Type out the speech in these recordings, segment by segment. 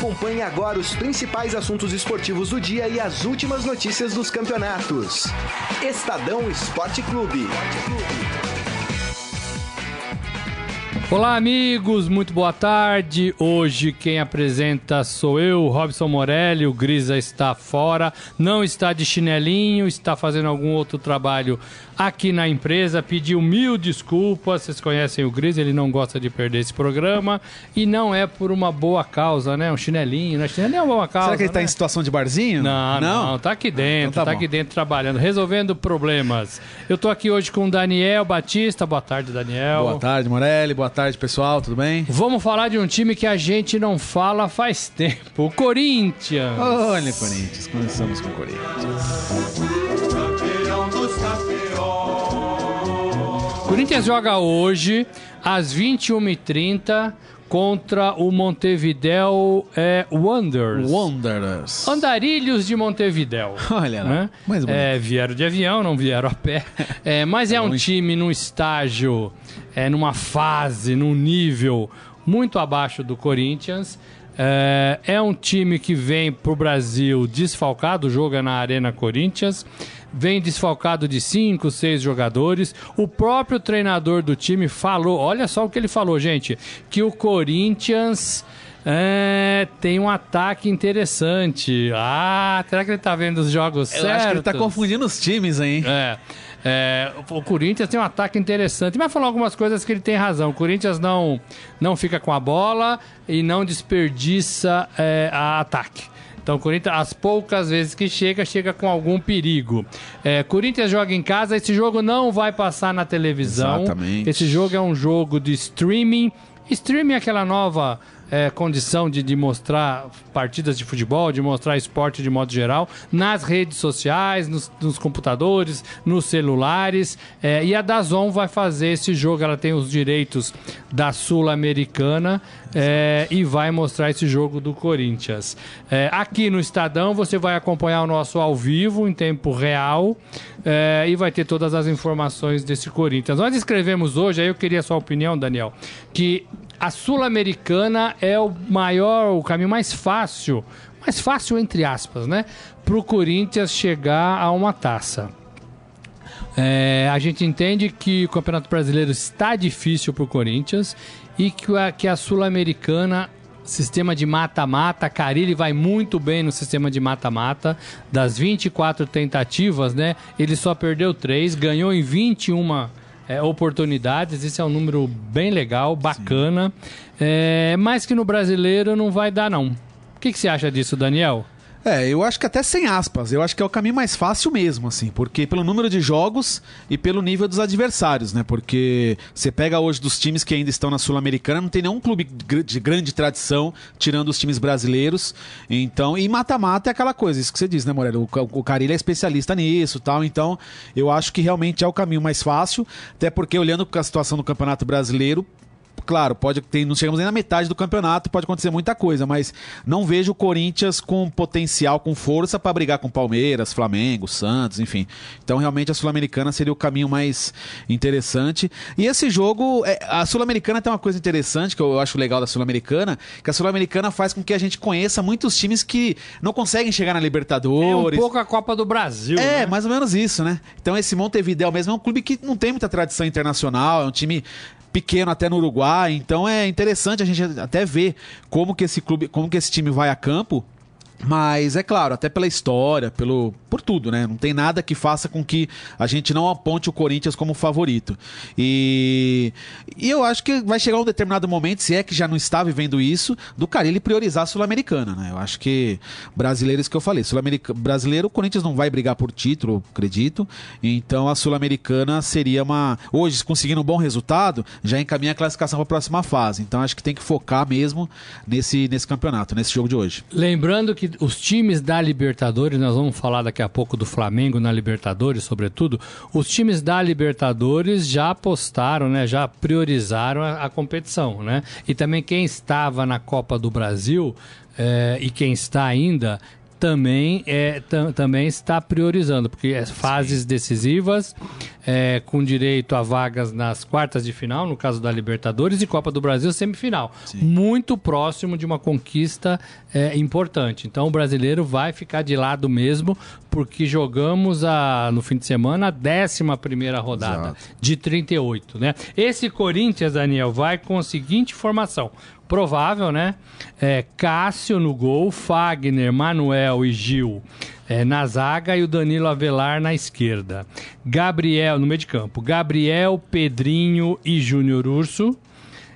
Acompanhe agora os principais assuntos esportivos do dia e as últimas notícias dos campeonatos. Estadão Esporte Clube. Olá, amigos, muito boa tarde. Hoje quem apresenta sou eu, Robson Morelli. O Grisa está fora, não está de chinelinho, está fazendo algum outro trabalho aqui na empresa. Pediu mil desculpas. Vocês conhecem o Gris, ele não gosta de perder esse programa. E não é por uma boa causa, né? Um chinelinho, né? Chinelinho é uma boa causa. Será que ele está né? em situação de barzinho? Não, não, não, tá aqui dentro, então tá, tá aqui dentro trabalhando, resolvendo problemas. Eu tô aqui hoje com o Daniel Batista. Boa tarde, Daniel. Boa tarde, Morelli. Boa tarde, pessoal. Tudo bem? Vamos falar de um time que a gente não fala faz tempo. O Corinthians. Olha, Corinthians. Começamos com o Corinthians. Corinthians joga hoje às 21h30 contra o Montevideo é, Wanderers. Wanderers. Andarilhos de Montevideo. Olha lá. Né? Mais é, vieram de avião, não vieram a pé. É, mas é um time num estágio, é, numa fase, num nível muito abaixo do Corinthians. É, é um time que vem para o Brasil desfalcado, joga na Arena Corinthians vem desfalcado de cinco, seis jogadores. O próprio treinador do time falou, olha só o que ele falou, gente, que o Corinthians é, tem um ataque interessante. Ah, será que ele tá vendo os jogos Eu certos? acho que ele tá confundindo os times, hein? É. É, o Corinthians tem um ataque interessante. Vai falar algumas coisas que ele tem razão. O Corinthians não, não fica com a bola e não desperdiça é, a ataque. Então, o Corinthians, as poucas vezes que chega, chega com algum perigo. É, Corinthians joga em casa, esse jogo não vai passar na televisão. Exatamente. Esse jogo é um jogo de streaming. Streaming é aquela nova é, condição de, de mostrar partidas de futebol, de mostrar esporte de modo geral, nas redes sociais, nos, nos computadores, nos celulares. É, e a Dazon vai fazer esse jogo, ela tem os direitos da Sul-Americana é, e vai mostrar esse jogo do Corinthians. É, aqui no Estadão você vai acompanhar o nosso ao vivo, em tempo real, é, e vai ter todas as informações desse Corinthians. Nós escrevemos hoje, aí eu queria a sua opinião, Daniel, que a Sul-Americana é o maior, o caminho mais fácil, mais fácil entre aspas, né? Para o Corinthians chegar a uma taça. É, a gente entende que o Campeonato Brasileiro está difícil para o Corinthians e que a, que a Sul-Americana sistema de mata-mata, Carilli vai muito bem no sistema de mata-mata. Das 24 tentativas, né? Ele só perdeu 3, ganhou em 21 é, oportunidades. Esse é um número bem legal, bacana. É, mas que no brasileiro não vai dar, não. O que, que você acha disso, Daniel? É, eu acho que até sem aspas, eu acho que é o caminho mais fácil mesmo, assim, porque pelo número de jogos e pelo nível dos adversários, né? Porque você pega hoje dos times que ainda estão na Sul-Americana, não tem nenhum clube de grande tradição, tirando os times brasileiros. Então, e mata-mata é aquela coisa, isso que você diz, né, Morelli? O, o Carilho é especialista nisso tal, então eu acho que realmente é o caminho mais fácil, até porque olhando para a situação do Campeonato Brasileiro, claro, pode ter, não chegamos nem na metade do campeonato, pode acontecer muita coisa, mas não vejo o Corinthians com potencial, com força para brigar com Palmeiras, Flamengo, Santos, enfim. Então realmente a Sul-Americana seria o caminho mais interessante. E esse jogo, é, a Sul-Americana tem uma coisa interessante que eu acho legal da Sul-Americana, que a Sul-Americana faz com que a gente conheça muitos times que não conseguem chegar na Libertadores. É um pouco a Copa do Brasil. É, né? mais ou menos isso, né? Então esse Montevideo mesmo é um clube que não tem muita tradição internacional, é um time pequeno até no Uruguai, então é interessante a gente até ver como que esse clube, como que esse time vai a campo mas é claro, até pela história, pelo por tudo, né? Não tem nada que faça com que a gente não aponte o Corinthians como favorito. E, e eu acho que vai chegar um determinado momento, se é que já não está vivendo isso, do Carilli priorizar a Sul-Americana, né? Eu acho que brasileiros que eu falei, sul brasileiro, o Corinthians não vai brigar por título, acredito. Então a Sul-Americana seria uma hoje conseguindo um bom resultado, já encaminha a classificação para a próxima fase. Então acho que tem que focar mesmo nesse nesse campeonato, nesse jogo de hoje. Lembrando que os times da Libertadores, nós vamos falar daqui a pouco do Flamengo na Libertadores, sobretudo, os times da Libertadores já apostaram, né, já priorizaram a, a competição, né? E também quem estava na Copa do Brasil é, e quem está ainda também, é, também está priorizando, porque é fases decisivas, é, com direito a vagas nas quartas de final, no caso da Libertadores, e Copa do Brasil semifinal. Sim. Muito próximo de uma conquista é, importante. Então o brasileiro vai ficar de lado mesmo, porque jogamos a, no fim de semana a 11 rodada Exato. de 38. Né? Esse Corinthians, Daniel, vai com a seguinte formação provável, né? É, Cássio no gol, Fagner, Manuel e Gil é, na zaga e o Danilo Avelar na esquerda. Gabriel, no meio de campo, Gabriel, Pedrinho e Júnior Urso.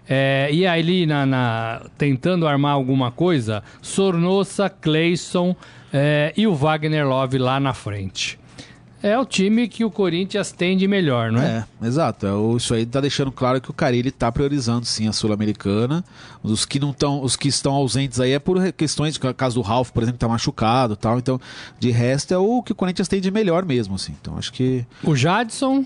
É, e aí, na, na, tentando armar alguma coisa, Sornosa, Cleison é, e o Wagner Love lá na frente é o time que o Corinthians tem de melhor, não é? É, exato. É, isso aí tá deixando claro que o Carilli tá priorizando sim a Sul-Americana. Os que não estão, os que estão ausentes aí é por questões, caso do Ralf, por exemplo, tá machucado, tal. Então, de resto é o que o Corinthians tem de melhor mesmo, assim. Então, acho que o Jadson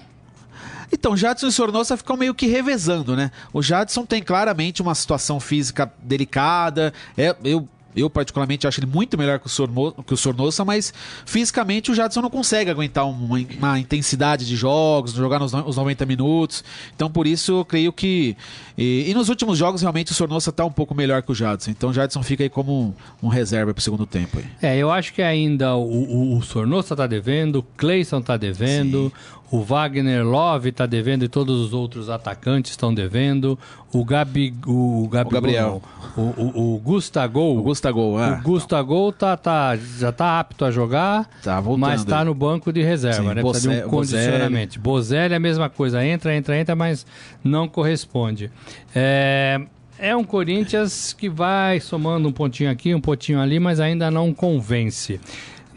então, Jadson e Sornosa ficam meio que revezando, né? O Jadson tem claramente uma situação física delicada. É, eu eu, particularmente, acho ele muito melhor que o, Sorno, que o Sornosa, mas fisicamente o Jadson não consegue aguentar uma, uma intensidade de jogos, jogar nos, nos 90 minutos. Então, por isso, eu creio que. E, e nos últimos jogos, realmente, o Sornosa está um pouco melhor que o Jadson. Então, o Jadson fica aí como um, um reserva para o segundo tempo. Aí. É, eu acho que ainda o, o, o Sornosa está devendo, o Cleison está devendo, Sim. O Wagner Love está devendo e todos os outros atacantes estão devendo. O, Gabi, o, Gabi, o Gabriel. O, o, o Gustagol. O Gustagol, é. O Gustagol tá, tá, já está apto a jogar, tá mas está no banco de reserva, Sim, né? Precisa de um condicionamento. Bozelli é a mesma coisa. Entra, entra, entra, mas não corresponde. É, é um Corinthians que vai somando um pontinho aqui, um pontinho ali, mas ainda não convence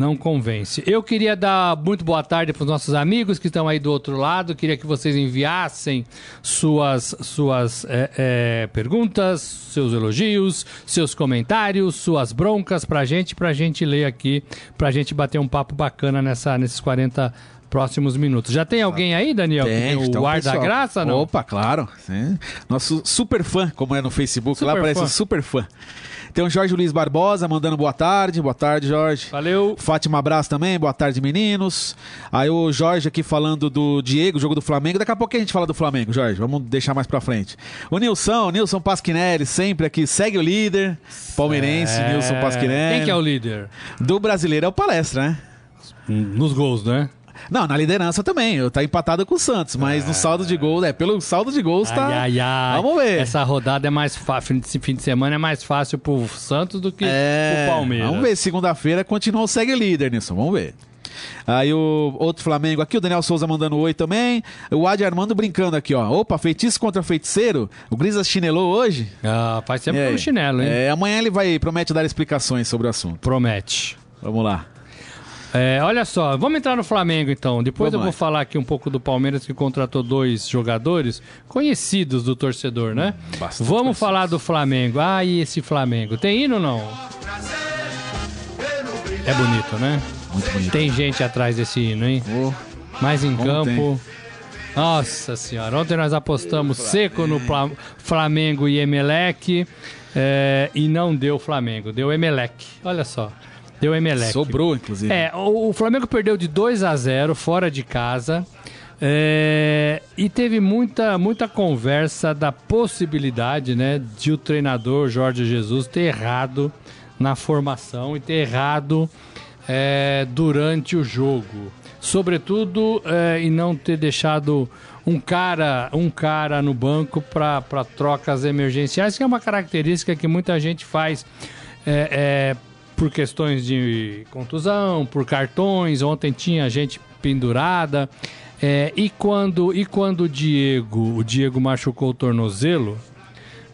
não convence. Eu queria dar muito boa tarde para os nossos amigos que estão aí do outro lado. Queria que vocês enviassem suas, suas é, é, perguntas, seus elogios, seus comentários, suas broncas para a gente, para a gente ler aqui, para a gente bater um papo bacana nessa, nesses 40 próximos minutos. Já tem alguém aí, Daniel? Tem, o então, ar da graça, não? Opa, claro. Sim. Nosso super fã, como é no Facebook, super lá fã. aparece super fã. Tem o Jorge Luiz Barbosa mandando boa tarde. Boa tarde, Jorge. Valeu. Fátima Abraço também. Boa tarde, meninos. Aí o Jorge aqui falando do Diego, jogo do Flamengo. Daqui a pouco a gente fala do Flamengo, Jorge. Vamos deixar mais pra frente. O Nilson, Nilson Pasquinelli, sempre aqui. Segue o líder. Palmeirense, é... Nilson Pasquinelli. Quem que é o líder? Do brasileiro é o Palestra, né? Nos gols, né? Não, na liderança também. Tá empatado com o Santos, mas é. no saldo de gols, é, pelo saldo de gols tá. Ai, ai. Vamos ver. Essa rodada é mais fácil, esse fim de semana é mais fácil pro Santos do que é. pro Palmeiras. Vamos ver, segunda-feira continua o segue líder nisso, vamos ver. Aí o outro Flamengo aqui, o Daniel Souza mandando oi também. O Adi Armando brincando aqui, ó. Opa, feitiço contra feiticeiro. O Grisa chinelou hoje. Ah, faz tempo no chinelo, hein? É, amanhã ele vai, promete dar explicações sobre o assunto. Promete. Vamos lá. É, olha só, vamos entrar no Flamengo então. Depois vamos eu vou falar aqui um pouco do Palmeiras que contratou dois jogadores conhecidos do torcedor, né? Bastante vamos conhecidos. falar do Flamengo. Ah, e esse Flamengo? Tem hino ou não? É bonito, né? Muito bonito. Tem gente atrás desse hino, hein? Oh, Mas em campo. Nossa senhora, ontem nós apostamos seco no Flamengo e Emelec é, e não deu Flamengo, deu Emelec. Olha só. Deu Emelec. Sobrou, inclusive. É, o, Flamengo perdeu de 2 a 0 fora de casa. É, e teve muita, muita conversa da possibilidade né, de o treinador Jorge Jesus ter errado na formação e ter errado é, durante o jogo. Sobretudo, é, e não ter deixado um cara, um cara no banco para trocas emergenciais, que é uma característica que muita gente faz. É, é por questões de contusão, por cartões. Ontem tinha gente pendurada. É, e quando e quando o Diego, o Diego machucou o tornozelo,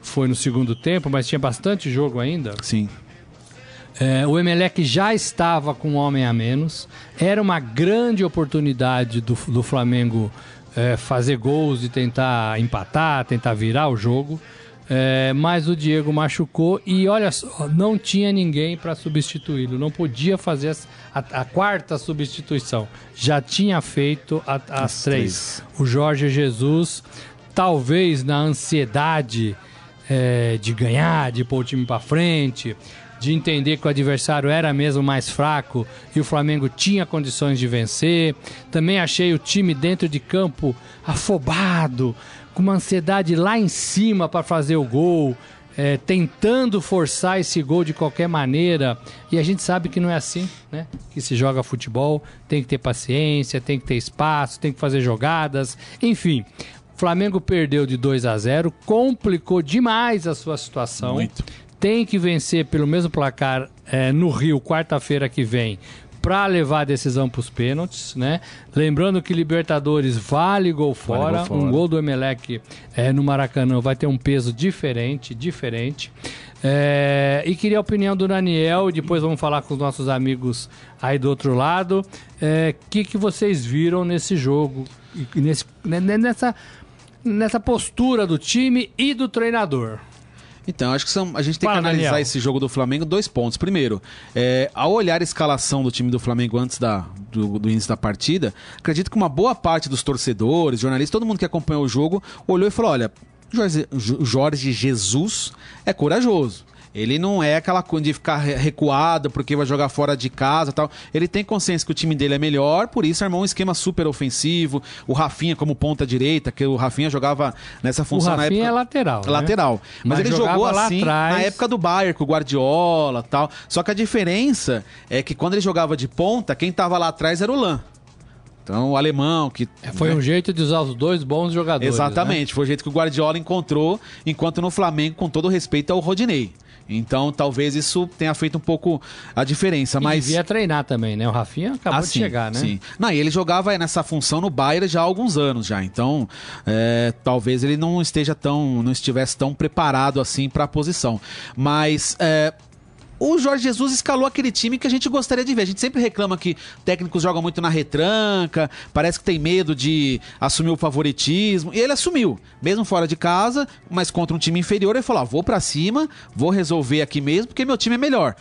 foi no segundo tempo, mas tinha bastante jogo ainda. Sim. É, o Emelec já estava com um homem a menos. Era uma grande oportunidade do, do Flamengo é, fazer gols e tentar empatar, tentar virar o jogo. É, mas o Diego machucou e olha só, não tinha ninguém para substituí-lo, não podia fazer a, a, quarta substituição. Já tinha feito a, as, as três. três. O Jorge Jesus, talvez na ansiedade é, de ganhar, de pôr o time para frente, de entender que o adversário era mesmo mais fraco e o Flamengo tinha condições de vencer. Também achei o time dentro de campo afobado, com uma ansiedade lá em cima para fazer o gol é, tentando forçar esse gol de qualquer maneira. E a gente sabe que não é assim, né? Que se joga futebol, tem que ter paciência, tem que ter espaço, tem que fazer jogadas, enfim. O Flamengo perdeu de 2 a 0, complicou demais a sua situação. Muito. Tem que vencer pelo mesmo placar é, no Rio, quarta-feira que vem, para levar a decisão para os pênaltis, né? Lembrando que Libertadores vale gol fora, vale gol fora. um gol do Emelec é, no Maracanã vai ter um peso diferente, diferente. É, e queria a opinião do Daniel, depois vamos falar com os nossos amigos aí do outro lado. O é, que, que vocês viram nesse jogo, nesse, né, nessa, nessa postura do time e do treinador? Então, acho que são, a gente tem Fala, que analisar Daniel. esse jogo do Flamengo dois pontos. Primeiro, é, ao olhar a escalação do time do Flamengo antes da, do, do, início da partida, acredito que uma boa parte dos torcedores, jornalistas, todo mundo que acompanhou o jogo, olhou e falou: olha, Jorge, Jorge Jesus é corajoso. Ele não é aquela coisa de ficar recuado porque vai jogar fora de casa tal. Ele tem consciência que o time dele é melhor, por isso armou um esquema super ofensivo. O Rafinha como ponta direita, que o Rafinha jogava nessa função o Rafinha na época. é lateral. Né? Lateral. Mas, Mas ele jogou assim atrás... na época do Bayern, com o Guardiola tal. Só que a diferença é que quando ele jogava de ponta, quem tava lá atrás era o Lan. Então, o alemão que. É, foi né? um jeito de usar os dois bons jogadores. Exatamente, né? foi o jeito que o Guardiola encontrou, enquanto no Flamengo, com todo respeito, é o Rodinei. Então, talvez isso tenha feito um pouco a diferença. E mas devia treinar também, né? O Rafinha acabou ah, de chegar, né? Sim. Não, e ele jogava nessa função no Bayern já há alguns anos já. Então, é, talvez ele não esteja tão, não estivesse tão preparado assim para a posição. Mas é, o Jorge Jesus escalou aquele time que a gente gostaria de ver. A gente sempre reclama que técnicos jogam muito na retranca, parece que tem medo de assumir o favoritismo. E ele assumiu, mesmo fora de casa, mas contra um time inferior, ele falou: ah, vou para cima, vou resolver aqui mesmo, porque meu time é melhor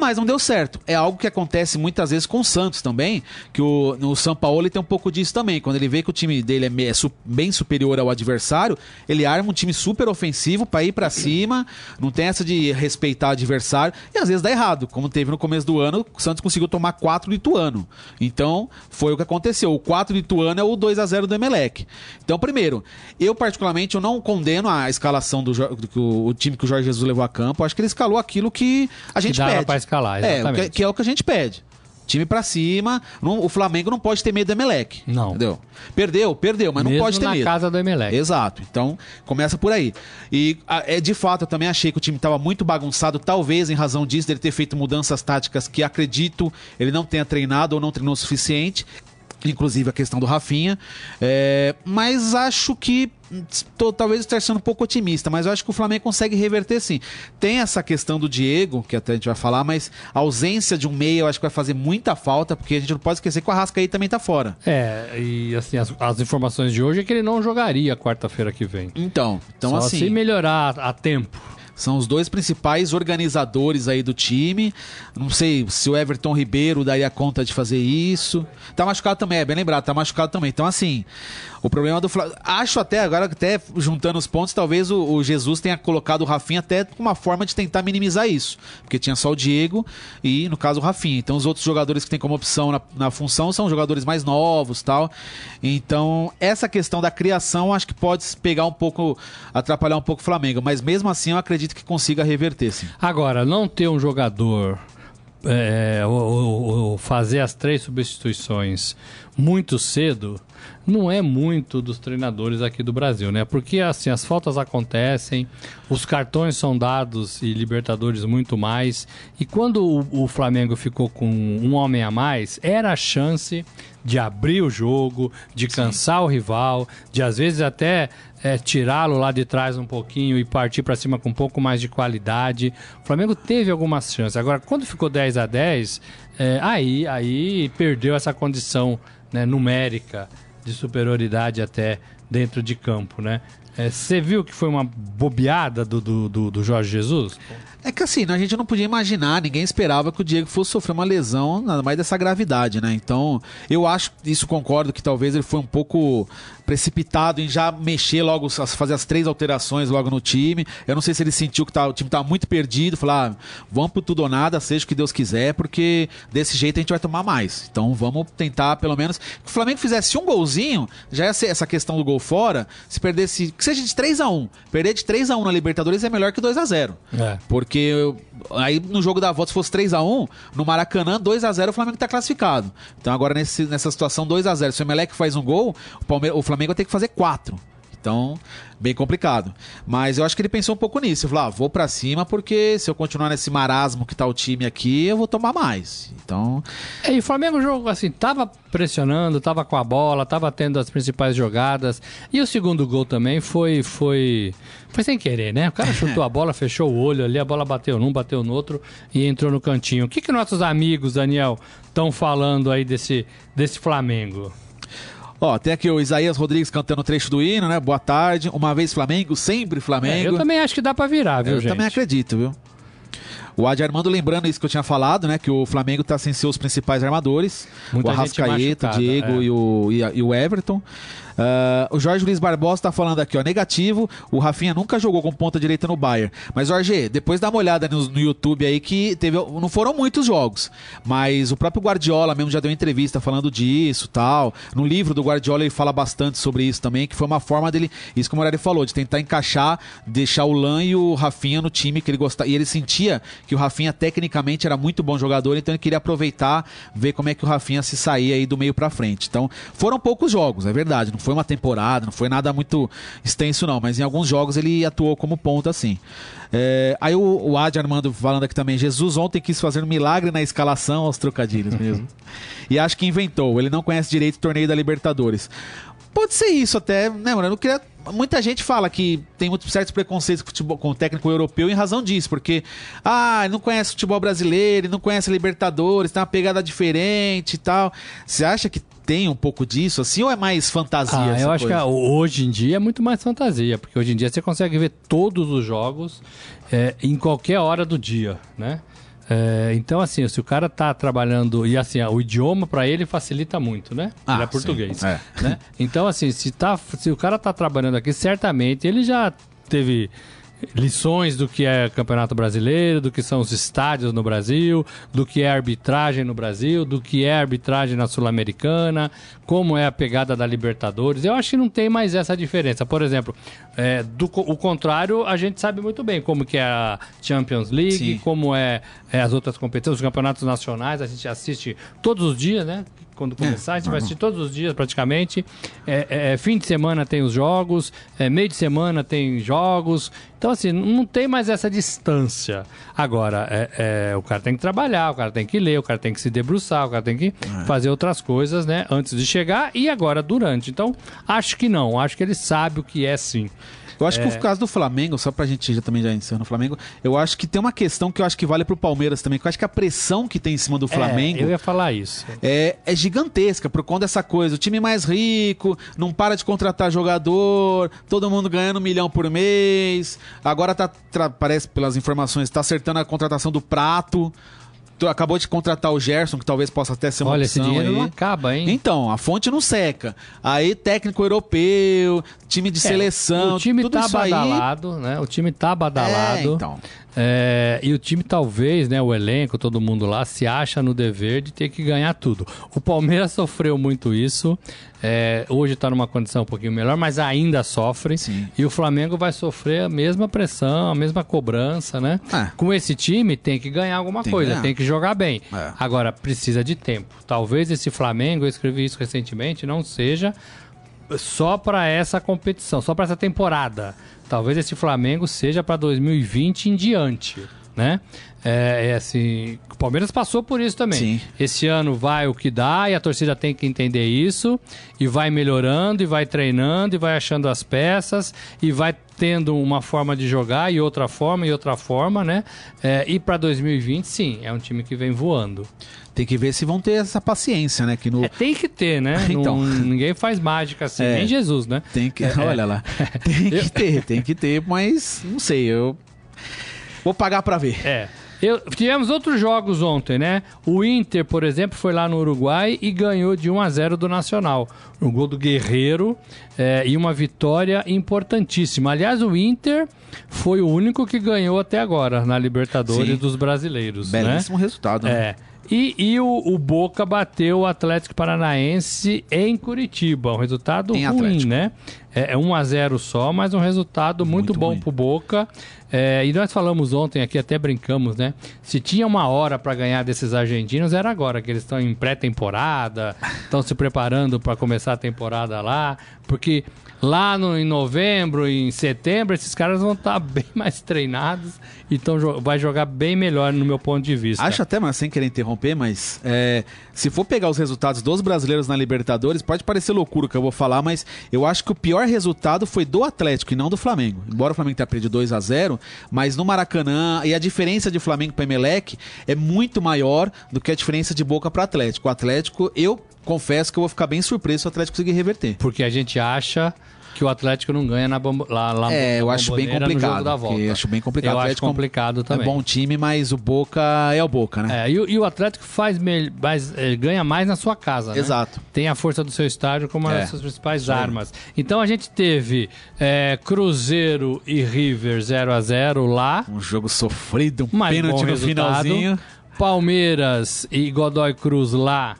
mas não deu certo. É algo que acontece muitas vezes com o Santos também, que o, no São Paulo ele tem um pouco disso também. Quando ele vê que o time dele é, é su, bem superior ao adversário, ele arma um time super ofensivo para ir para cima, não tem essa de respeitar o adversário, e às vezes dá errado, como teve no começo do ano, o Santos conseguiu tomar 4 do Ituano. Então, foi o que aconteceu. O 4 do Ituano é o 2 a 0 do Emelec. Então, primeiro, eu particularmente eu não condeno a escalação do, do, do o time que o Jorge Jesus levou a campo. Acho que ele escalou aquilo que a gente que pede escalar, exatamente. É, que, que é o que a gente pede time para cima. Não, o Flamengo não pode ter medo do Emelec. Não. Entendeu? Perdeu, perdeu, mas Mesmo não pode ter na medo. na casa do Emelec. Exato. Então, começa por aí. E é de fato, eu também achei que o time estava muito bagunçado, talvez em razão disso, dele ter feito mudanças táticas que acredito ele não tenha treinado ou não treinou o suficiente inclusive a questão do Rafinha. É, mas acho que tô, talvez esteja sendo um pouco otimista, mas eu acho que o Flamengo consegue reverter sim. Tem essa questão do Diego, que até a gente vai falar, mas a ausência de um meia eu acho que vai fazer muita falta, porque a gente não pode esquecer que o Arrasca aí também tá fora. É, e assim, as, as informações de hoje é que ele não jogaria quarta-feira que vem. Então, então Só assim. Se melhorar a tempo. São os dois principais organizadores aí do time. Não sei se o Everton Ribeiro daria conta de fazer isso. Tá machucado também, é bem lembrado, tá machucado também. Então, assim, o problema do Flamengo. Acho até, agora, até juntando os pontos, talvez o, o, Jesus tenha colocado o Rafinha até com uma forma de tentar minimizar isso. Porque tinha só o Diego e, no caso, o Rafinha. Então, os outros jogadores que tem como opção na, na função são jogadores mais novos tal. Então, essa questão da criação acho que pode pegar um pouco, atrapalhar um pouco o Flamengo. Mas mesmo assim, eu acredito que consiga reverter, sim. Agora, não ter um jogador. É, o, o, fazer as três substituições muito cedo não é muito dos treinadores aqui do Brasil, né? Porque assim, as faltas acontecem, os cartões são dados e Libertadores muito mais. E quando o, o Flamengo ficou com um homem a mais, era a chance de abrir o jogo, de cansar Sim. o rival, de às vezes até é, tirá-lo lá de trás um pouquinho e partir para cima com um pouco mais de qualidade. O Flamengo teve algumas chances. Agora, quando ficou 10 a 10, é, aí, aí perdeu essa condição né, numérica de superioridade até dentro de campo, né? É, você viu que foi uma bobeada do, do, do, do Jorge Jesus? É que assim, a gente não podia imaginar, ninguém esperava que o Diego fosse sofrer uma lesão, nada mais dessa gravidade, né? Então, eu acho, isso concordo, que talvez ele foi um pouco precipitado em já mexer logo, fazer as três alterações logo no time. Eu não sei se ele sentiu que tá, o time estava muito perdido, falar, ah, vamos pro tudo ou nada, seja o que Deus quiser, porque desse jeito a gente vai tomar mais. Então vamos tentar, pelo menos, que o Flamengo fizesse um golzinho, já ia ser essa questão do gol fora, se perdesse, que seja de 3 a 1 Perder de 3 a 1 na Libertadores é melhor que 2 a 0 é. Porque aí no jogo da volta, se fosse 3 a 1 no Maracanã, 2 a 0 o Flamengo está classificado. Então agora nesse, nessa situação 2 a 0 se o Emelec faz um gol, o, Palmeiras, o Flamengo vai ter que fazer 4. Então, bem complicado. Mas eu acho que ele pensou um pouco nisso. Ele falou: ah, vou para cima porque se eu continuar nesse marasmo que tá o time aqui, eu vou tomar mais. Então. É, e o Flamengo jogo assim, tava pressionando, tava com a bola, tava tendo as principais jogadas. E o segundo gol também foi foi foi sem querer, né? O cara chutou a bola, fechou o olho ali, a bola bateu num, bateu no outro e entrou no cantinho. O que que nossos amigos, Daniel, estão falando aí desse desse Flamengo? Ó, tem aqui o Isaías Rodrigues cantando o trecho do hino, né? Boa tarde. Uma vez Flamengo, sempre Flamengo. É, eu também acho que dá pra virar, viu, eu gente? Eu também acredito, viu? O Adi Armando lembrando isso que eu tinha falado, né? Que o Flamengo tá sem seus principais armadores. Muita o Arrascaeta, o Diego é. e, o, e, e o Everton. Uh, o Jorge Luiz Barbosa está falando aqui, ó, negativo. O Rafinha nunca jogou com ponta direita no Bayern. Mas, Jorge, depois dá uma olhada no, no, YouTube aí que teve. Não foram muitos jogos. Mas o próprio Guardiola mesmo já deu entrevista falando disso tal. No livro do Guardiola ele fala bastante sobre isso também, que foi uma forma dele, isso como o Morelli falou, de tentar encaixar, deixar o Lan e o Rafinha no time que ele gostava. E ele sentia que o Rafinha tecnicamente era muito bom jogador, então ele queria aproveitar, ver como é que o Rafinha se saía aí do meio para frente. Então, foram poucos jogos, é verdade. Não foi uma temporada, não foi nada muito extenso, não, mas em alguns jogos ele atuou como ponta, assim. É, aí o, o Adi Armando falando aqui também, Jesus ontem quis fazer um milagre na escalação aos trocadilhos mesmo. e acho que inventou, ele não conhece direito o torneio da Libertadores. Pode ser isso até, né, mano? Eu não queria muita gente fala que tem muitos certos preconceitos com, futebol, com o técnico europeu em razão disso, porque ah, não conhece o futebol brasileiro, não conhece a Libertadores, tem uma pegada diferente e tal. Você acha que tem um pouco disso, assim, ou é mais fantasia? Ah, eu acho coisa? que hoje em dia é muito mais fantasia, porque hoje em dia você consegue ver todos os jogos é, em qualquer hora do dia, né? É, então, assim, se o cara tá trabalhando. E assim, o idioma para ele facilita muito, né? Ah, ele é português. É. Né? Então, assim, se, tá, se o cara tá trabalhando aqui, certamente ele já teve lições do que é Campeonato Brasileiro, do que são os estádios no Brasil, do que é arbitragem no Brasil, do que é arbitragem na Sul-Americana, como é a pegada da Libertadores. Eu acho que não tem mais essa diferença. Por exemplo, é, do o contrário, a gente sabe muito bem como que é a Champions League, Sim. como é, é, as outras competições, os campeonatos nacionais, a gente assiste todos os dias, né? Quando começar. A gente vai assistir todos os dias praticamente. É, é, é, fim de semana tem os jogos, é, meio de semana tem jogos. Então, assim, não tem mais essa distância. Agora, é, é, o cara tem que trabalhar, o cara tem que ler, o cara tem que se debruçar, o cara tem que é. fazer outras coisas, né? Antes de chegar e agora durante. Então, acho que não. Acho que ele sabe o que é sim. Eu acho é... que o caso do Flamengo, só pra gente já também já encerrar no Flamengo, eu acho que tem uma questão que eu acho que vale pro Palmeiras também, que eu acho que a pressão que tem em cima do é, Flamengo. É, eu ia falar isso. É, é gigantesca por conta dessa coisa. O time mais rico, não para de contratar jogador, todo mundo ganhando um milhão por mês. Agora tá, parece pelas informações, tá acertando a contratação do prato acabou de contratar o Gerson, que talvez possa até ser uma Olha, esse dinheiro aí. não acaba, hein? Então, a fonte não seca. Aí, técnico europeu, time de é, seleção, o time tudo tá badalado, aí... né? O time tá badalado. É, então. É, e o time talvez, né, o elenco, todo mundo lá, se acha no dever de ter que ganhar tudo. O Palmeiras sofreu muito isso. É, hoje está numa condição um pouquinho melhor, mas ainda sofre. Sim. E o Flamengo vai sofrer a mesma pressão, a mesma cobrança, né? É. Com esse time tem que ganhar alguma tem coisa, tem que jogar bem. É. Agora, precisa de tempo. Talvez esse Flamengo, eu escrevi isso recentemente, não seja só para essa competição, só para essa temporada. Talvez esse Flamengo seja para 2020 em diante, né? É, é, assim, o Palmeiras passou por isso também. Sim. Esse ano vai o que dá e a torcida tem que entender isso e vai melhorando e vai treinando e vai achando as peças e vai tendo uma forma de jogar e outra forma e outra forma, né? É, e para 2020, sim, é um time que vem voando. Tem que ver se vão ter essa paciência, né? Que no... É, tem que ter, né? então. Não, ninguém faz mágica assim, é, nem Jesus, né? Tem que, é, olha lá. Tem que ter, tem que ter, mas não sei, eu Vou pagar pra ver. É. Eu, tivemos outros jogos ontem, né? O Inter, por exemplo, foi lá no Uruguai e ganhou de 1 a 0 do Nacional. Um gol do Guerreiro é, e uma vitória importantíssima. Aliás, o Inter foi o único que ganhou até agora na Libertadores Sim. dos brasileiros. Belíssimo né? resultado, né? É. E, e o, o Boca bateu o Atlético Paranaense em Curitiba. Um resultado Em ruim, Atlético. né? É, é 1 a 0 só, mas um resultado muito, Muito bom ruim. pro Boca. É, e nós falamos ontem aqui, até brincamos, né? Se tinha uma hora para ganhar desses argentinos, era agora, que eles estão em pré-temporada, estão se preparando para começar a temporada lá, porque lá no, em novembro, em setembro, esses caras vão estar bem mais treinados e tão, vai jogar bem melhor, no meu ponto de vista. Acho até, mas sem querer interromper, mas é, se for pegar os resultados dos brasileiros na Libertadores, pode parecer loucura o que eu vou falar, mas eu acho que o pior resultado foi do Atlético e não do Flamengo. Embora o Flamengo tenha perdido 2 a 0 mas no Maracanã, e a diferença de Flamengo para Emelec é muito maior do que a diferença de Boca para Atlético. O Atlético, eu confesso que eu vou ficar bem surpreso se o Atlético conseguir reverter. Porque a gente acha que o Atlético não ganha na bombo, lá, lá É, eu acho bem complicado. acho bem complicado. Eu O acho é complicado também. É bom time, mas o Boca é o Boca, né? É, e, o- e o Atlético faz mais, eh, ganha mais na sua casa, né? Exato. Tem a força do seu estádio como uma É, das suas principais aí. armas. Então a gente teve eh, Cruzeiro e River 0 a 0 lá. Um jogo sofrido, um pênalti no resultado. finalzinho. Palmeiras e Godoy Cruz lá,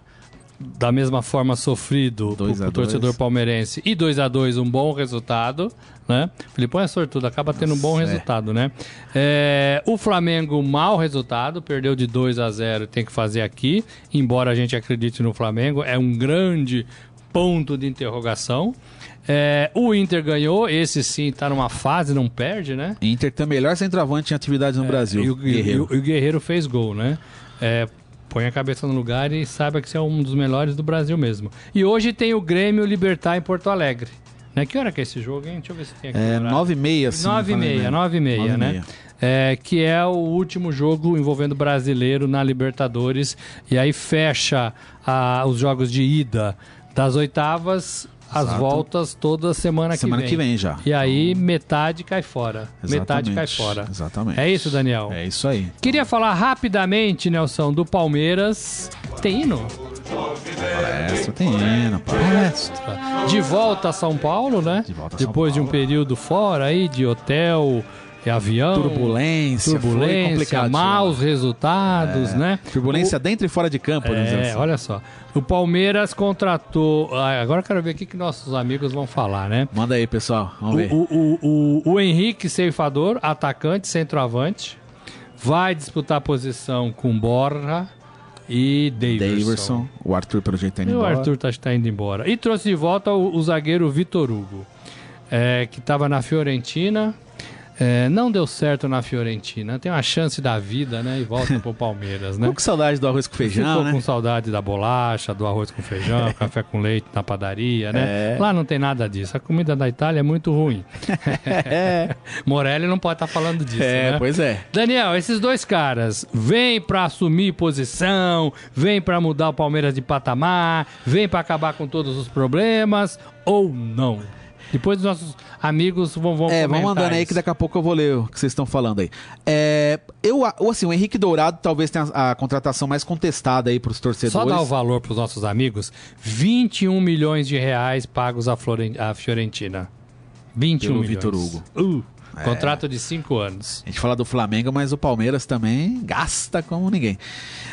da mesma forma sofrido pro, 2 a pro 2. torcedor palmeirense. E 2 a 2 um bom resultado, né? Filipão é sortudo, acaba tendo um bom Nossa, é. resultado, né? É, o Flamengo, mau resultado, perdeu de 2 a 0 tem que fazer aqui, embora a gente acredite no Flamengo, é um grande ponto de interrogação. É, o Inter ganhou, esse sim tá numa fase, não perde, né? Inter tem o melhor centroavante em atividade no Brasil. É, E o, Guerreiro. e o- e o Guerreiro fez gol, né? É, põe a cabeça no lugar e saiba que você é um dos melhores do Brasil mesmo. E hoje tem o Grêmio Libertar em Porto Alegre. Né? Que hora que é esse jogo, hein? Deixa eu ver se tem aqui. É o horário. 9 e meia, sim. 9 e meia, 9 e meia, né? É, que é o último jogo envolvendo brasileiro na Libertadores. E aí fecha ah, os jogos de ida das oitavas, as Exato. voltas toda semana, Semana que que vem. vem já. E aí metade cai fora. Metade cai Exatamente, fora. Exatamente. É isso, Daniel? É isso aí. Queria falar rapidamente, Nelson, do Palmeiras. Tem hino? Palestra tem hino, palestra. De volta a São Paulo, né? De volta a São Depois de um Paulo. período fora aí, de hotel e avião. Turbulência, Turbulência, complicado. maus resultados, né? Turbulência dentro e fora de campo, dizer É, assim. olha só. O Palmeiras contratou. Agora eu quero ver o que, que nossos amigos vão falar, né? Manda aí, pessoal. Vamos ver. O, o, o, o Henrique Ceifador, atacante, centroavante, vai disputar a posição com Borja e Daverson. Daverson, o Arthur pelo jeito tá indo E o embora. Arthur tá, tá indo embora. E trouxe de volta o, o zagueiro Vitor Hugo, é, que estava na Fiorentina. É, não deu certo na Fiorentina. Tem uma chance da vida, né? E volta pro Palmeiras, né? Ficou com saudade do arroz com feijão, Ficou né? com saudade da bolacha, do arroz com feijão, café com leite na padaria, né? É. Lá não tem nada disso. A comida da Itália é muito ruim. Morelli não pode estar falando disso, É, né? pois é. Daniel, esses dois caras vêm pra assumir posição, vêm pra mudar o Palmeiras de patamar, vêm pra acabar com todos os problemas ou não? Depois os nossos amigos vão, vão É, comentar mandando aí que daqui a pouco eu vou ler o que vocês estão falando aí. É, eu, assim, o Henrique Dourado talvez tenha a, a contratação mais contestada aí pros torcedores. Só dar o valor pros nossos amigos: 21 milhões de reais pagos à, Floren- à Fiorentina. 21 Pelo milhões. Vitor Hugo. Uh, Contrato de 5 anos. A gente fala do Flamengo, mas o Palmeiras também gasta como ninguém.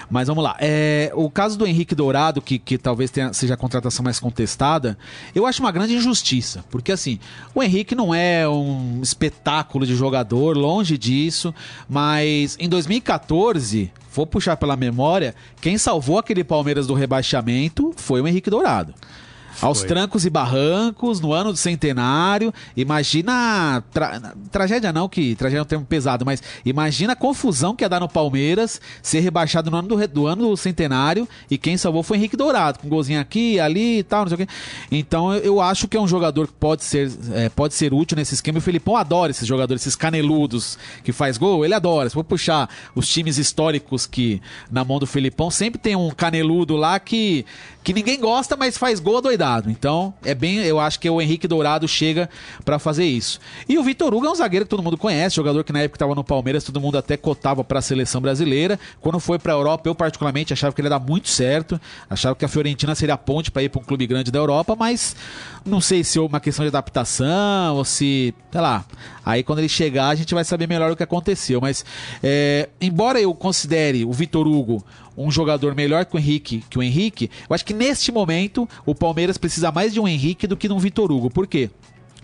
Mas vamos lá. É, o caso do Henrique Dourado, que, que talvez tenha- seja a contratação mais contestada, eu acho uma grande injustiça. Porque assim, o Henrique não é um espetáculo de jogador, longe disso. Mas em 2014, vou puxar pela memória, quem salvou aquele Palmeiras do rebaixamento foi o Henrique Dourado. Aos Foi. trancos e barrancos, no ano do centenário. Imagina. tra- tragédia não, que tragédia é um termo pesado, mas imagina a confusão que ia dar no Palmeiras ser rebaixado no ano do, re- do ano do centenário. E quem salvou foi Henrique Dourado, com um golzinho aqui, ali e tal, não sei o quê. Então eu, eu acho que é um jogador que pode ser, é, pode ser útil nesse esquema. O Felipão adora esses jogadores, esses caneludos que faz gol, ele adora. Se for puxar os times históricos que na mão do Felipão, sempre tem um caneludo lá que, que ninguém gosta, mas faz gol. Dourado. Então, é bem, eu acho que o Henrique Dourado chega para fazer isso. E o Vitor Hugo é um zagueiro que todo mundo conhece, jogador que na época estava no Palmeiras, todo mundo até cotava para a seleção brasileira. Quando foi para a Europa, eu particularmente achava que ele ia dar muito certo, achava que a Fiorentina seria a ponte para ir para um clube grande da Europa, mas não sei se é uma questão de adaptação ou se, sei lá. Aí quando ele chegar, a gente vai saber melhor o que aconteceu. Mas, é, embora eu considere o Vitor Hugo um jogador melhor que o Henrique, que o Henrique, eu acho que neste momento o Palmeiras precisa mais de um Henrique do que de um Vitor Hugo. Por quê?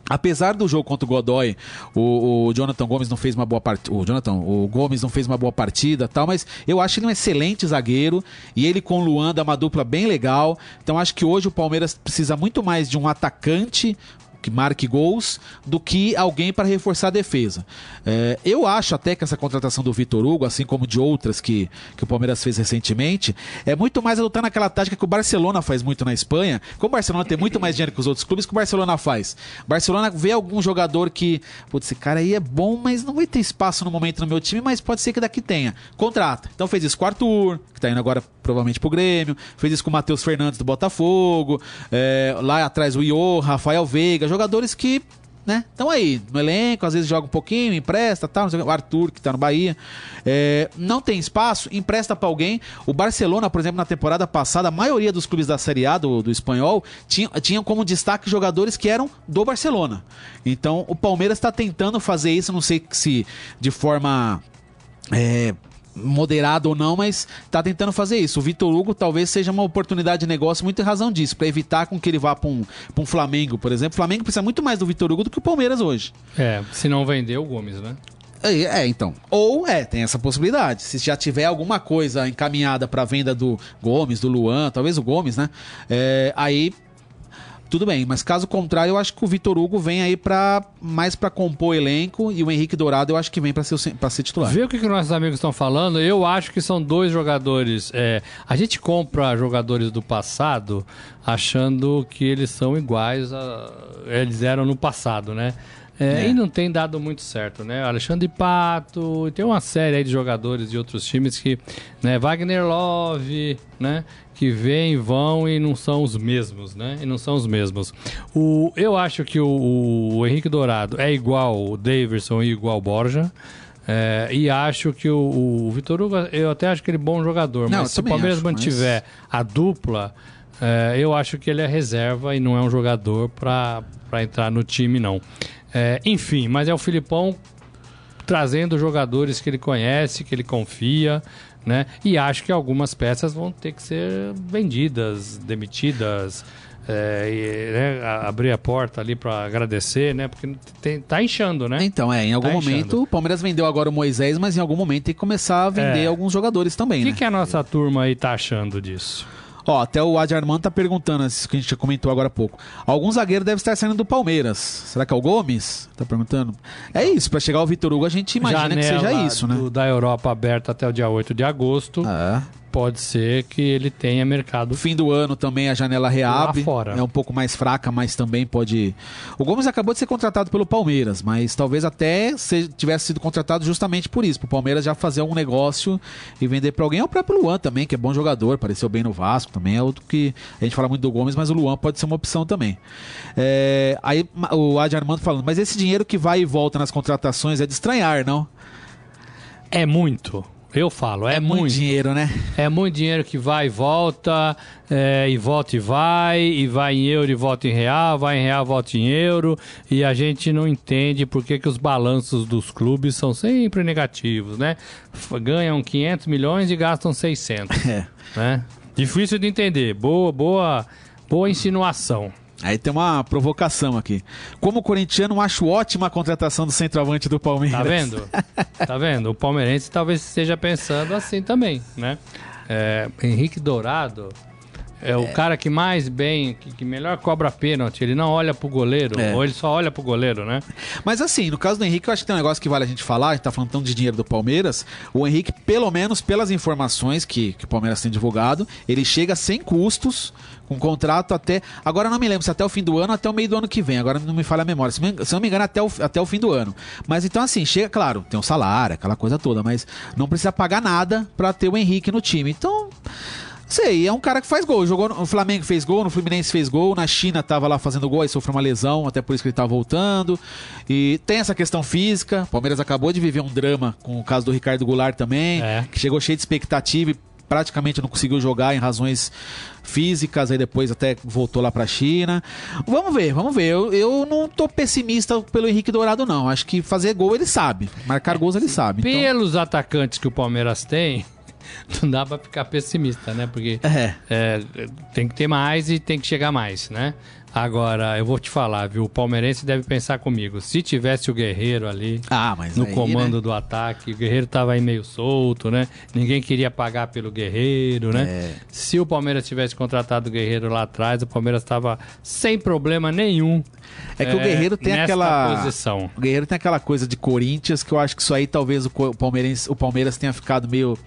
Apesar do jogo contra o Godoy, o, o, Jonathan Gomes não fez uma boa partida. O Jonathan, o Gomes não fez uma boa partida, tal, mas eu acho ele um excelente zagueiro e ele com o Luan dá uma dupla bem legal. Então acho que hoje o Palmeiras precisa muito mais de um atacante que marque gols do que alguém para reforçar a defesa. É, eu acho até que essa contratação do Vitor Hugo, assim como de outras que, que o Palmeiras fez recentemente, é muito mais adotar naquela tática que o Barcelona faz muito na Espanha. Como o Barcelona tem muito mais dinheiro que os outros clubes, que o Barcelona faz? Barcelona vê algum jogador que, putz, esse cara aí é bom, mas não vai ter espaço no momento no meu time, mas pode ser que daqui tenha. Contrata. Então fez isso com o tá indo agora provavelmente pro Grêmio, fez isso com o Matheus Fernandes do Botafogo, é, lá atrás o Iô, Rafael Veiga, jogadores que né? Estão aí no elenco, às vezes joga um pouquinho, empresta, tal, o Arthur que tá no Bahia. É, não tem espaço, empresta para alguém. O Barcelona, por exemplo, na temporada passada, a maioria dos clubes da Série A do, do espanhol tinham tinha como destaque jogadores que eram do Barcelona. Então o Palmeiras está tentando fazer isso, não sei se de forma é, moderado ou não, mas tá tentando fazer isso. O Vitor Hugo talvez seja uma oportunidade de negócio muito em razão disso, para evitar com que ele vá para um, um Flamengo, por exemplo. O Flamengo precisa muito mais do Vitor Hugo do que o Palmeiras hoje. É, se não vender o Gomes, né? É, é, então. Ou é, tem essa possibilidade. Se já tiver alguma coisa encaminhada para venda do Gomes, do Luan, talvez o Gomes, né? É, aí tudo bem, mas caso contrário, eu acho que o Vitor Hugo vem aí para mais para compor elenco e o Henrique Dourado eu acho que vem para ser, ser titular. Vê o que, que nossos amigos estão falando. Eu acho que são dois jogadores. É, a gente compra jogadores do passado achando que eles são iguais a eles eram no passado, né? É, é. E não tem dado muito certo, né? Alexandre Pato, tem uma série aí de jogadores de outros times que, né? Wagner Love, né? Que vêm, vão e não são os mesmos, né? E não são os mesmos. O, eu acho que o, o Henrique Dourado é igual o Davidson e igual o Borja. É, e acho que o, o Vitor Hugo, eu até acho que ele é bom jogador, não, mas se o Palmeiras acho, mantiver mas... a dupla, é, eu acho que ele é reserva e não é um jogador para entrar no time, não. É, enfim, mas é o Filipão trazendo jogadores que ele conhece, que ele confia, né? E acho que algumas peças vão ter que ser vendidas, demitidas. É, e, né, abrir a porta ali para agradecer, né? Porque tem, tá inchando, né? Então, é, em algum tá momento, inchando. o Palmeiras vendeu agora o Moisés, mas em algum momento tem que começar a vender é. alguns jogadores também, O que, né? que a nossa turma aí tá achando disso? Ó, até o Adi Armando tá perguntando, isso que a gente comentou agora há pouco. Algum zagueiro deve estar saindo do Palmeiras. Será que é o Gomes? Tá perguntando. É isso, para chegar o Vitor Hugo, a gente imagina Janela que seja isso, né? Do, da Europa aberta até o dia 8 de agosto. É pode ser que ele tenha mercado. Fim do ano também a janela reabre. fora. É um pouco mais fraca, mas também pode. O Gomes acabou de ser contratado pelo Palmeiras, mas talvez até se tivesse sido contratado justamente por isso, para o Palmeiras já fazer um negócio e vender para alguém. É o próprio Luan também, que é bom jogador, apareceu bem no Vasco também. É outro que a gente fala muito do Gomes, mas o Luan pode ser uma opção também. É... Aí o Adi Armando falando, mas esse dinheiro que vai e volta nas contratações é de estranhar, não? É muito. Eu falo, é, é muito, muito, dinheiro, né? É muito dinheiro que vai e volta, é, e volta e vai, e vai em euro e volta em real, vai em real, volta em euro, e a gente não entende por que, que os balanços dos clubes são sempre negativos, né? Ganham 500 milhões e gastam 600, é. né? Difícil de entender, boa, boa, boa insinuação. Aí tem uma provocação aqui. Como corintiano, acho ótima a contratação do centroavante do Palmeiras. Tá vendo? tá vendo? O palmeirense talvez esteja pensando assim também, né? É, Henrique Dourado é o é. cara que mais bem, que, que, melhor cobra pênalti. Ele não olha pro goleiro, é. ou ele só olha pro goleiro, né? Mas assim, no caso do Henrique, eu acho que tem um negócio que vale a gente falar. A gente tá falando tão de dinheiro do Palmeiras. O Henrique, pelo menos pelas informações que, que o Palmeiras tem divulgado, ele chega sem custos com contrato até. Agora não me lembro se até o fim do ano ou até o meio do ano que vem. Agora não me falha a memória. Se, me, se não me engano, até o, até o fim do ano. Mas então, assim, chega, claro, tem um salário, aquela coisa toda, mas não precisa pagar nada para ter o Henrique no time. Então Sei, é um cara que faz gol. Jogou no o Flamengo fez gol, no Fluminense fez gol, na China tava lá fazendo gol, aí sofreu uma lesão, até por isso que ele tá voltando. E tem essa questão física. O Palmeiras acabou de viver um drama com o caso do Ricardo Goulart também, É. que chegou cheio de expectativa e praticamente não conseguiu jogar em razões físicas, aí depois até voltou lá pra China. Vamos ver, vamos ver. Eu, eu não tô pessimista pelo Henrique Dourado, não. Acho que fazer gol ele sabe. Marcar gols ele sabe. Então, Pelos atacantes que o Palmeiras tem, não dá pra ficar pessimista, né? Porque é. é, tem que ter mais e tem que chegar mais, né? Agora, eu vou te falar, viu? O palmeirense deve pensar comigo. Se tivesse o Guerreiro ali Ah, no aí, comando né? do ataque, o Guerreiro tava aí meio solto, né? Ninguém queria pagar pelo Guerreiro, né? É. Se o Palmeiras tivesse contratado o Guerreiro lá atrás, o Palmeiras estava sem problema nenhum. É que o Guerreiro tem aquela. posição. O Guerreiro tem aquela coisa de Corinthians que eu acho que isso aí talvez o Palmeirense, o Palmeiras tenha ficado meio.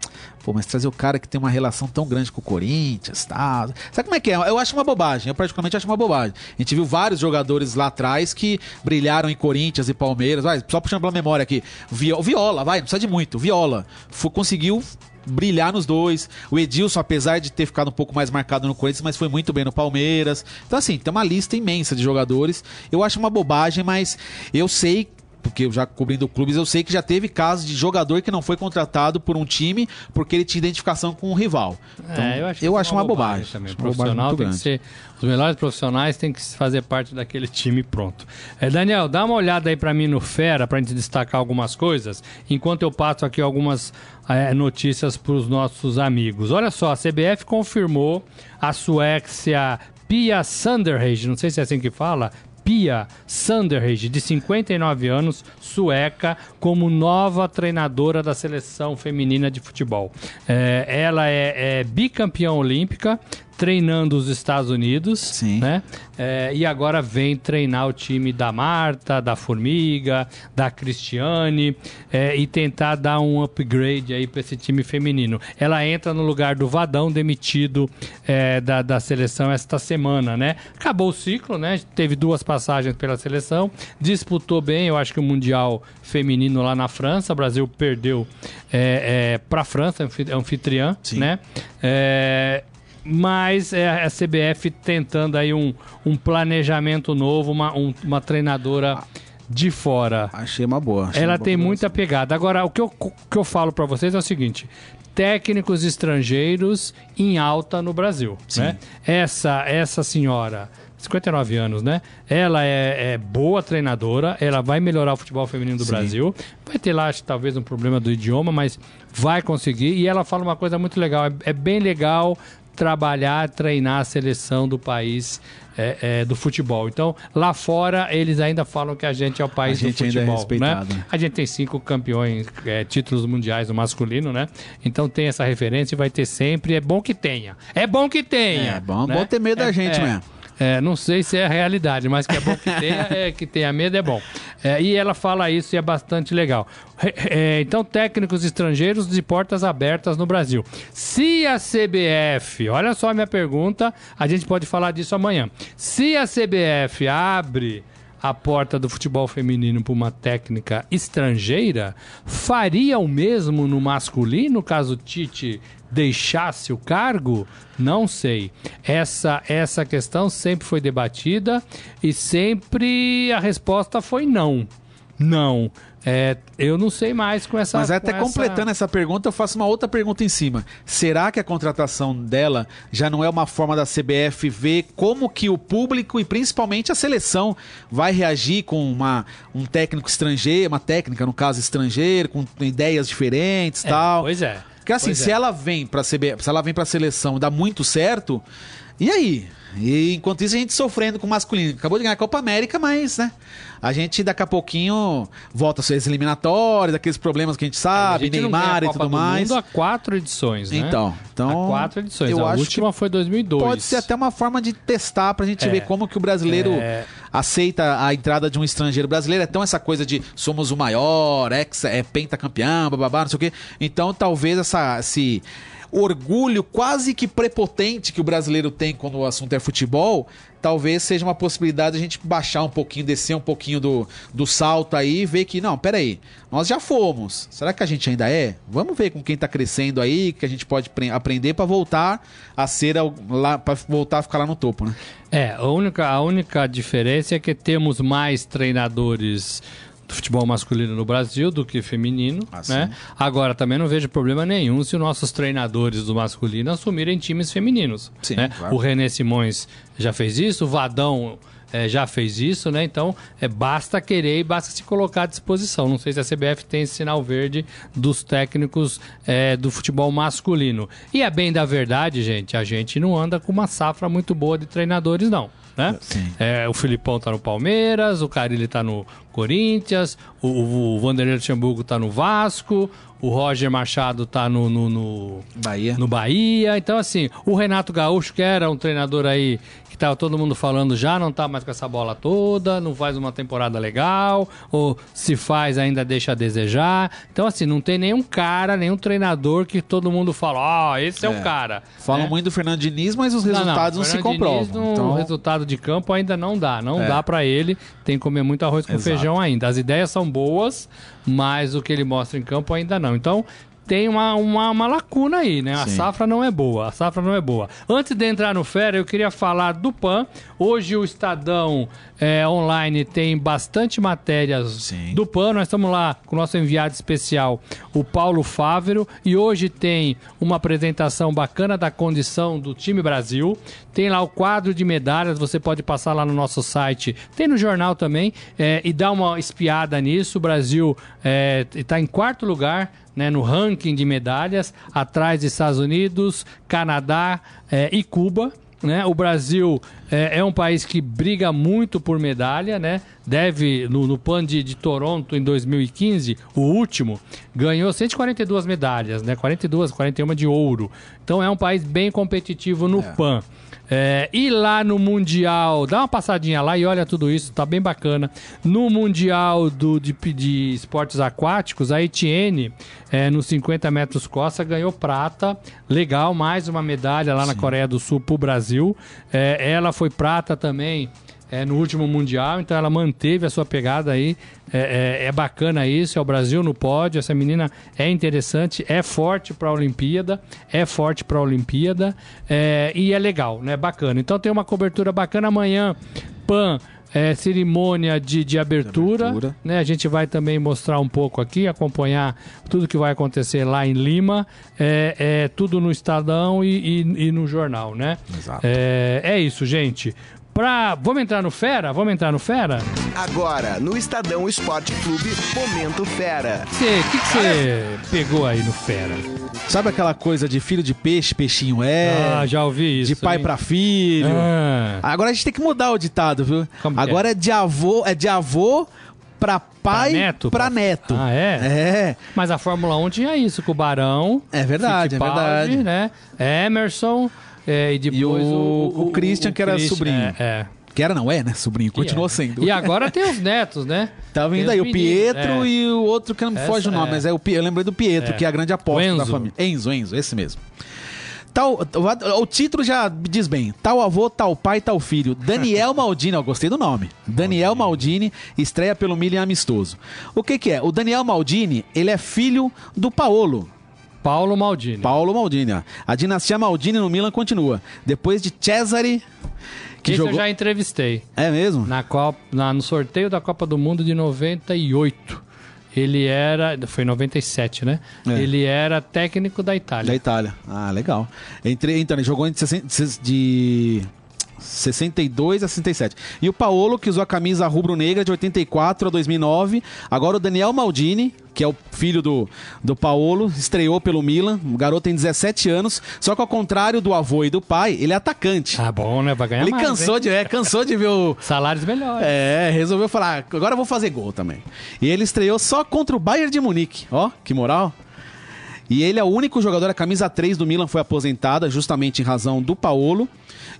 Pô, mas trazer o cara que tem uma relação tão grande com o Corinthians tal. Sabe como é que é? Eu acho uma bobagem. Eu particularmente acho uma bobagem. A gente viu vários jogadores lá atrás que brilharam em Corinthians e Palmeiras. Vai, só puxando pela memória aqui. Vi- Viola, vai, não precisa de muito. Viola. Fu- conseguiu brilhar nos dois. O Edilson, apesar de ter ficado um pouco mais marcado no Corinthians, mas foi muito bem no Palmeiras. Então, assim, tem uma lista imensa de jogadores. Eu acho uma bobagem, mas eu sei. Porque eu já cobrindo clubes, eu sei que já teve casos de jogador que não foi contratado por um time porque ele tinha identificação com o rival. Então, É, eu acho, eu isso acho uma bobagem. também. Uma bobagem profissional muito tem que grande. ser. Os melhores profissionais têm que fazer parte daquele time pronto. É, Daniel, dá uma olhada aí pra mim no Fera, pra gente destacar algumas coisas, enquanto eu passo aqui algumas é, notícias pros nossos amigos. Olha só, a CBF confirmou a Suécia Pia Sanderhage, não sei se é assim que fala, Pia Sanderhage, de 59 anos, sueca, como nova treinadora da seleção feminina de futebol. É, ela é, é bicampeã olímpica, treinando os Estados Unidos, Sim. né? É, e agora vem treinar o time da Marta, da Formiga, da Cristiane é, e tentar dar um upgrade aí para esse time feminino. Ela entra no lugar do Vadão, demitido é, da, da seleção esta semana, né? Acabou o ciclo, né? Teve duas passagens pela seleção, disputou bem, eu acho que o Mundial Feminino lá na França. O Brasil perdeu é, para a França, anfi- anfitriã, Sim. né? Mas é a CBF tentando aí um, um planejamento novo, uma, um- uma treinadora de fora. Achei uma boa. achei Ela uma boa tem muita pegada. Agora, o que eu, que eu falo pra vocês é o seguinte: técnicos estrangeiros em alta no Brasil. Sim. Né? Essa, essa senhora. 59 anos, né? Ela é, é boa treinadora, ela vai melhorar o futebol feminino do Sim. Brasil. Vai ter lá, acho, talvez, um problema do idioma, mas vai conseguir. E ela fala uma coisa muito legal: é, é bem legal trabalhar, treinar a seleção do país é, é, do futebol. Então, lá fora, eles ainda falam que a gente é o país A gente do é futebol. respeitado, né? A gente tem cinco campeões, é, títulos mundiais no masculino, né? Então tem essa referência e vai ter sempre. É bom que tenha. É bom que tenha. É bom- né? bom ter medo da É- gente é. mesmo. É, não sei se é a realidade, mas que é bom que tenha, é, que tenha medo é bom. É, e ela fala isso e é bastante legal. É, então, técnicos estrangeiros de portas abertas no Brasil. Se a CBF, olha só a minha pergunta, a gente pode falar disso amanhã. Se a CBF abre a porta do futebol feminino para uma técnica estrangeira, faria o mesmo no masculino caso Tite deixasse o cargo? Não sei. Essa essa questão sempre foi debatida e sempre a resposta foi não. Não. É, eu não sei mais com essa. Mas até com essa- completando essa pergunta, eu faço uma outra pergunta em cima. Será que a contratação dela já não é uma forma da CBF ver como que o público e principalmente a seleção vai reagir com uma, um técnico estrangeiro, uma técnica, no caso, estrangeiro, com ideias diferentes e É, tal? Pois é. Porque assim, Pois se é. ela vem pra CBF, se ela vem pra seleção e dá muito certo, e aí? E enquanto isso a gente sofrendo com o masculino. Acabou de ganhar a Copa América, mas, né? A gente daqui a pouquinho volta a ser eliminatórias, aqueles problemas que a gente A sabe, gente não ganha Neymar a e tudo do mais. Mundo há quatro edições, né? Então, então há quatro edições. eu a acho última foi 2002. Pode ser até uma forma de testar pra gente É. ver como que o brasileiro É. aceita a entrada de um estrangeiro. Brasileiro é tão essa coisa de somos o maior, ex, é pentacampeão, bababá, não sei o quê. Então talvez essa, esse, orgulho quase que prepotente que o brasileiro tem quando o assunto é futebol, talvez seja uma possibilidade a gente baixar um pouquinho, descer um pouquinho do, do salto aí e ver que, não, peraí, nós já fomos. Será que a gente ainda é? Vamos ver com quem tá crescendo aí, que a gente pode aprender para voltar a ser lá, para voltar a ficar lá no topo, né? É, a única, a única diferença é que temos mais treinadores do futebol masculino no Brasil do que feminino, ah, né? Agora também não vejo problema nenhum se os nossos treinadores do masculino assumirem times femininos, sim, né? Claro. O René Simões já fez isso, o Vadão é, já fez isso, né? Então, é, basta querer e basta se colocar à disposição. Não sei se a CBF tem esse sinal verde dos técnicos é, do futebol masculino. E é bem da verdade, gente, a gente não anda com uma safra muito boa de treinadores, não. Né? É, o Filipão tá no Palmeiras, o Carilli tá no Corinthians, o, o, o Vanderlei Luxemburgo tá no Vasco, o Roger Machado tá no, no, no, Bahia. no Bahia. Então, assim, o Renato Gaúcho, que era um treinador aí que tava todo mundo falando já, não tá mais com essa bola toda, não faz uma temporada legal, ou se faz ainda deixa a desejar. Então, assim, não tem nenhum cara, nenhum treinador que todo mundo fala, ó, oh, esse é, é, o cara. Falam é. muito do Fernando Diniz, mas os resultados não, não, não se comprovam. Diniz, no então... resultado de campo ainda não dá, não é. dá para ele, tem que comer muito arroz com Exato. feijão ainda. As ideias são boas, mas o que ele mostra em campo ainda não. Então, tem uma, uma, uma, lacuna aí, né? A safra não é boa, a safra não é boa. Antes de entrar no Fera, eu queria falar do PAN. Hoje o Estadão é, Online tem bastante matérias Sim. do PAN. Nós estamos lá com o nosso enviado especial, o Paulo Fávero, e hoje tem uma apresentação bacana da condição do time Brasil. Tem lá o quadro de medalhas, você pode passar lá no nosso site, tem no jornal também, é, e dar uma espiada nisso. O Brasil está é, em quarto lugar né, no ranking de medalhas, atrás de Estados Unidos, Canadá é, e Cuba. Né? O Brasil é, é, um país que briga muito por medalha, né? Deve, no, no PAN de, de, Toronto em 2015, o último, ganhou 142 medalhas, né? 42, 41 de ouro. Então é um país bem competitivo no é. PAN. É, e lá no Mundial, dá uma passadinha lá e olha tudo isso, tá bem bacana. No Mundial do, de, de Esportes Aquáticos, a Etienne, é, nos 50 metros costa, ganhou prata. Legal, mais uma medalha lá Sim. na Coreia do Sul pro Brasil. É, ela foi prata também é, no último Mundial, então ela manteve a sua pegada aí. É, é, é bacana isso, é o Brasil no pódio. Essa menina é interessante, é forte para a Olimpíada, é forte para a Olimpíada é, e é legal, né? Bacana. Então tem uma cobertura bacana amanhã. Pan. É, cerimônia de, de abertura, de abertura. Né? A gente vai também mostrar um pouco aqui, acompanhar tudo que vai acontecer lá em Lima. É, é tudo no Estadão e, e, e no jornal, né? Exato. É, é isso, gente pra. Vamos entrar no Fera? Vamos entrar no Fera? Agora, no Estadão Esporte Clube, Momento Fera. O que você pegou aí no Fera? Sabe aquela coisa de filho de peixe, peixinho é? Ah, já ouvi isso. De pai para filho. Ah. Agora a gente tem que mudar o ditado, viu? Como Agora é? é de avô, é de avô para pai pra neto. Pra neto. Ah, é? É. Mas a Fórmula 1 tinha isso, com o Barão. É verdade, é verdade. né? Emerson, é, e depois e o, o, o, Christian, que era Christian, sobrinho. É, é. Que era, não é, né? Sobrinho, continua é. sendo. E agora tem os netos, né? Tá vindo aí, o Pietro é. e o outro que não me foge o nome, mas é o eu lembrei do Pietro, que é a grande aposta da família. Enzo, Enzo, esse mesmo. Tal, o, o título já diz bem: tal avô, tal pai, tal filho. Daniel Maldini, eu gostei do nome. Daniel Maldini estreia pelo Milan amistoso. O que, que é? O Daniel Maldini, ele é filho do Paolo, Paulo Maldini. Paulo Maldini, ó. A dinastia Maldini no Milan continua. Depois de Cesare. Que Esse jogou... eu já entrevistei. É mesmo? Na Copa, na, no sorteio da Copa do Mundo de 98. Ele era. Foi em 97, né? É. Ele era técnico da Itália. Da Itália. Ah, legal. Entre, então, ele jogou entre de 62 a 67. E o Paolo, que usou a camisa rubro-negra de 84 a 2009. Agora o Daniel Maldini, que é o filho do, do Paolo, estreou pelo Milan. O garoto tem 17 anos. Só que ao contrário do avô e do pai, ele é atacante. Ah, bom, né? Vai ganhar ele mais, cansou de, é, cansou de ver o... Salários melhores. É, resolveu falar, agora eu vou fazer gol também. E ele estreou só contra o Bayern de Munique. Ó, que moral. E ele é o único jogador, a camisa 3 do Milan foi aposentada, justamente em razão do Paolo.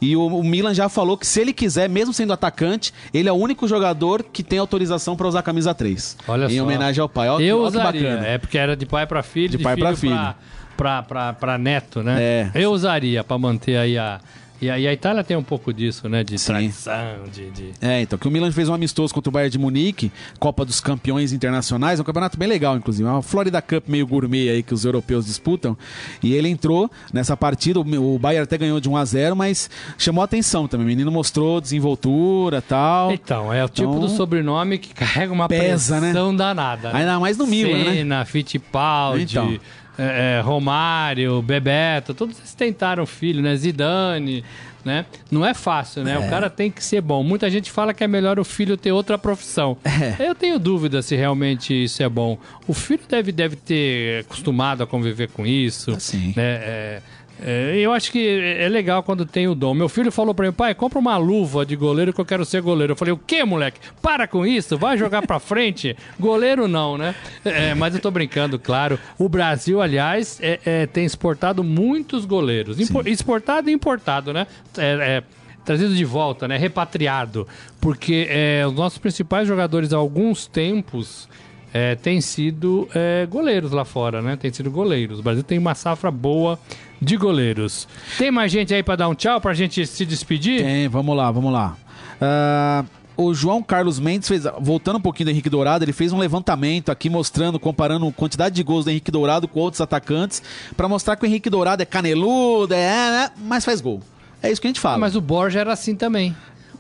E o, o Milan já falou que se ele quiser, mesmo sendo atacante, ele é o único jogador que tem autorização para usar a camisa 3. Olha em só. homenagem ao pai. Olha Eu olha que usaria. bacana. É porque era de pai pra filho, De de, pai filho pra filho. Pra, pra, pra, pra neto, né? É. Eu usaria pra manter aí a. E a, e a Itália tem um pouco disso, né? De Sim. tradição, de. de... É, então, que o Milan fez um amistoso contra o Bayern de Munique, Copa dos Campeões Internacionais, um campeonato bem legal, inclusive. Uma Florida Cup meio gourmet aí que os europeus disputam. E ele entrou nessa partida, o Bayern até ganhou de 1 a 0 mas chamou a atenção também. O menino mostrou desenvoltura e tal. Então, é o tipo Então- do sobrenome que carrega uma Pesa, né? pressão danada. né? Ainda mais no Milan, né? Senna, Fittipaldi, Então. É, é, Romário, Bebeto, todos eles tentaram filho, né? Zidane, né? Não é fácil, né? O cara tem que ser bom. Muita gente fala que é melhor o filho ter outra profissão. É. Eu tenho dúvida se realmente isso é bom. O filho deve, deve ter acostumado a conviver com isso. Ah, sim. Né? É, é, eu acho que é legal quando tem o dom. Meu filho falou pra mim, pai, compra uma luva de goleiro que eu quero ser goleiro. Eu falei, o quê, moleque? Para com isso, vai jogar pra frente. Goleiro não, né? É, mas eu tô brincando, claro. O Brasil, aliás, é- é, tem exportado muitos goleiros. Impo- exportado e importado, né? É, é, trazido de volta, né? Repatriado. Porque é, os nossos principais jogadores há alguns tempos é, têm sido é, goleiros lá fora, né? Tem sido goleiros. O Brasil tem uma safra boa de goleiros. Tem mais gente aí pra dar um tchau pra gente se despedir? Tem, vamos lá, vamos lá. Ah, o João Carlos Mendes fez, voltando um pouquinho do Henrique Dourado, ele fez um levantamento aqui mostrando, comparando a quantidade de gols do Henrique Dourado com outros atacantes, pra mostrar que o Henrique Dourado é caneludo, é, né, mas faz gol. É isso que a gente fala. Mas o Borja era assim também.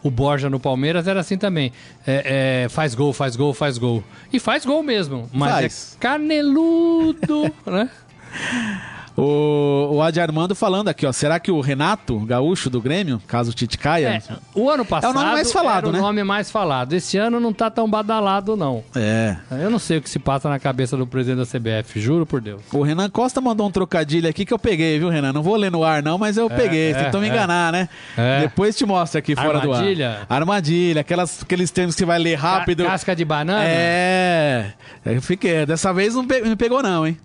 O Borja no Palmeiras era assim também. É, é, faz gol, faz gol, faz gol. E faz gol mesmo. Mas Faz. é caneludo, né? O, o Adi Armando falando aqui, ó. Será que o Renato, gaúcho do Grêmio, caso o Tite caia? É, o ano passado nome mais falado, né? o nome mais falado. Esse ano não tá tão badalado, não. É. Eu não sei o que se passa na cabeça do presidente da CBF, juro por Deus. O Renan Costa mandou um trocadilho aqui que eu peguei, viu, Renan? Não vou ler no ar, não, mas eu peguei. Você é, tentou me é. enganar, né? É. Depois te mostro aqui fora Armadilha? do ar. Armadilha? Aquelas, aqueles termos que você vai ler rápido. Ca- Casca de banana? É. Eu fiquei. Dessa vez não me pegou, não, hein?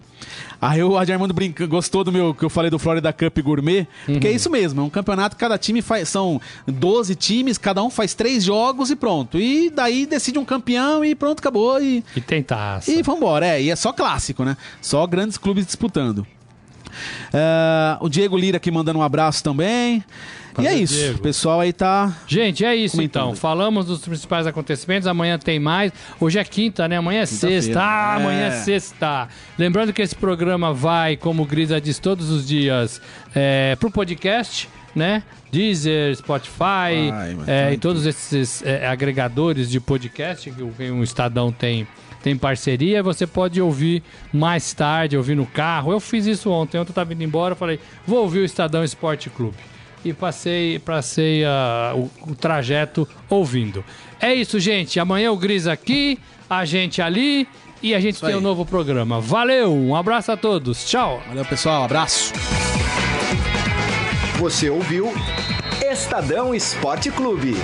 Aí o Adi Armando brinca, gostou do meu que eu falei do Florida Cup Gourmet, porque Uhum. é isso mesmo, é um campeonato, cada time faz. São 12 times, cada um faz três jogos e pronto. E daí decide um campeão e pronto, acabou. E, E tem taça. e vambora, é, e é só clássico, né? Só grandes clubes disputando. É, o Diego Lira aqui mandando um abraço também. E é isso, Diego. o pessoal aí tá. Gente, é isso Comentando. então. Falamos dos principais acontecimentos. Amanhã tem mais. Hoje é quinta, né? Amanhã é sexta. Ah, amanhã é É. sexta. Lembrando que esse programa vai, como o Grisa diz todos os dias, é, pro podcast, né? Deezer, Spotify mas é, e todos esses é, agregadores de podcast que o que o Estadão tem. Tem parceria, você pode ouvir mais tarde, ouvir no carro. Eu fiz isso ontem. Ontem eu tava indo embora, falei, vou ouvir o Estadão Esporte Clube e passei, passei ah, o, o trajeto ouvindo. É isso, gente. Amanhã o Gris aqui, a gente ali e a gente tem aí. um novo programa. Valeu, um abraço a todos. Tchau. Valeu, pessoal, abraço. Você ouviu Estadão Esporte Clube.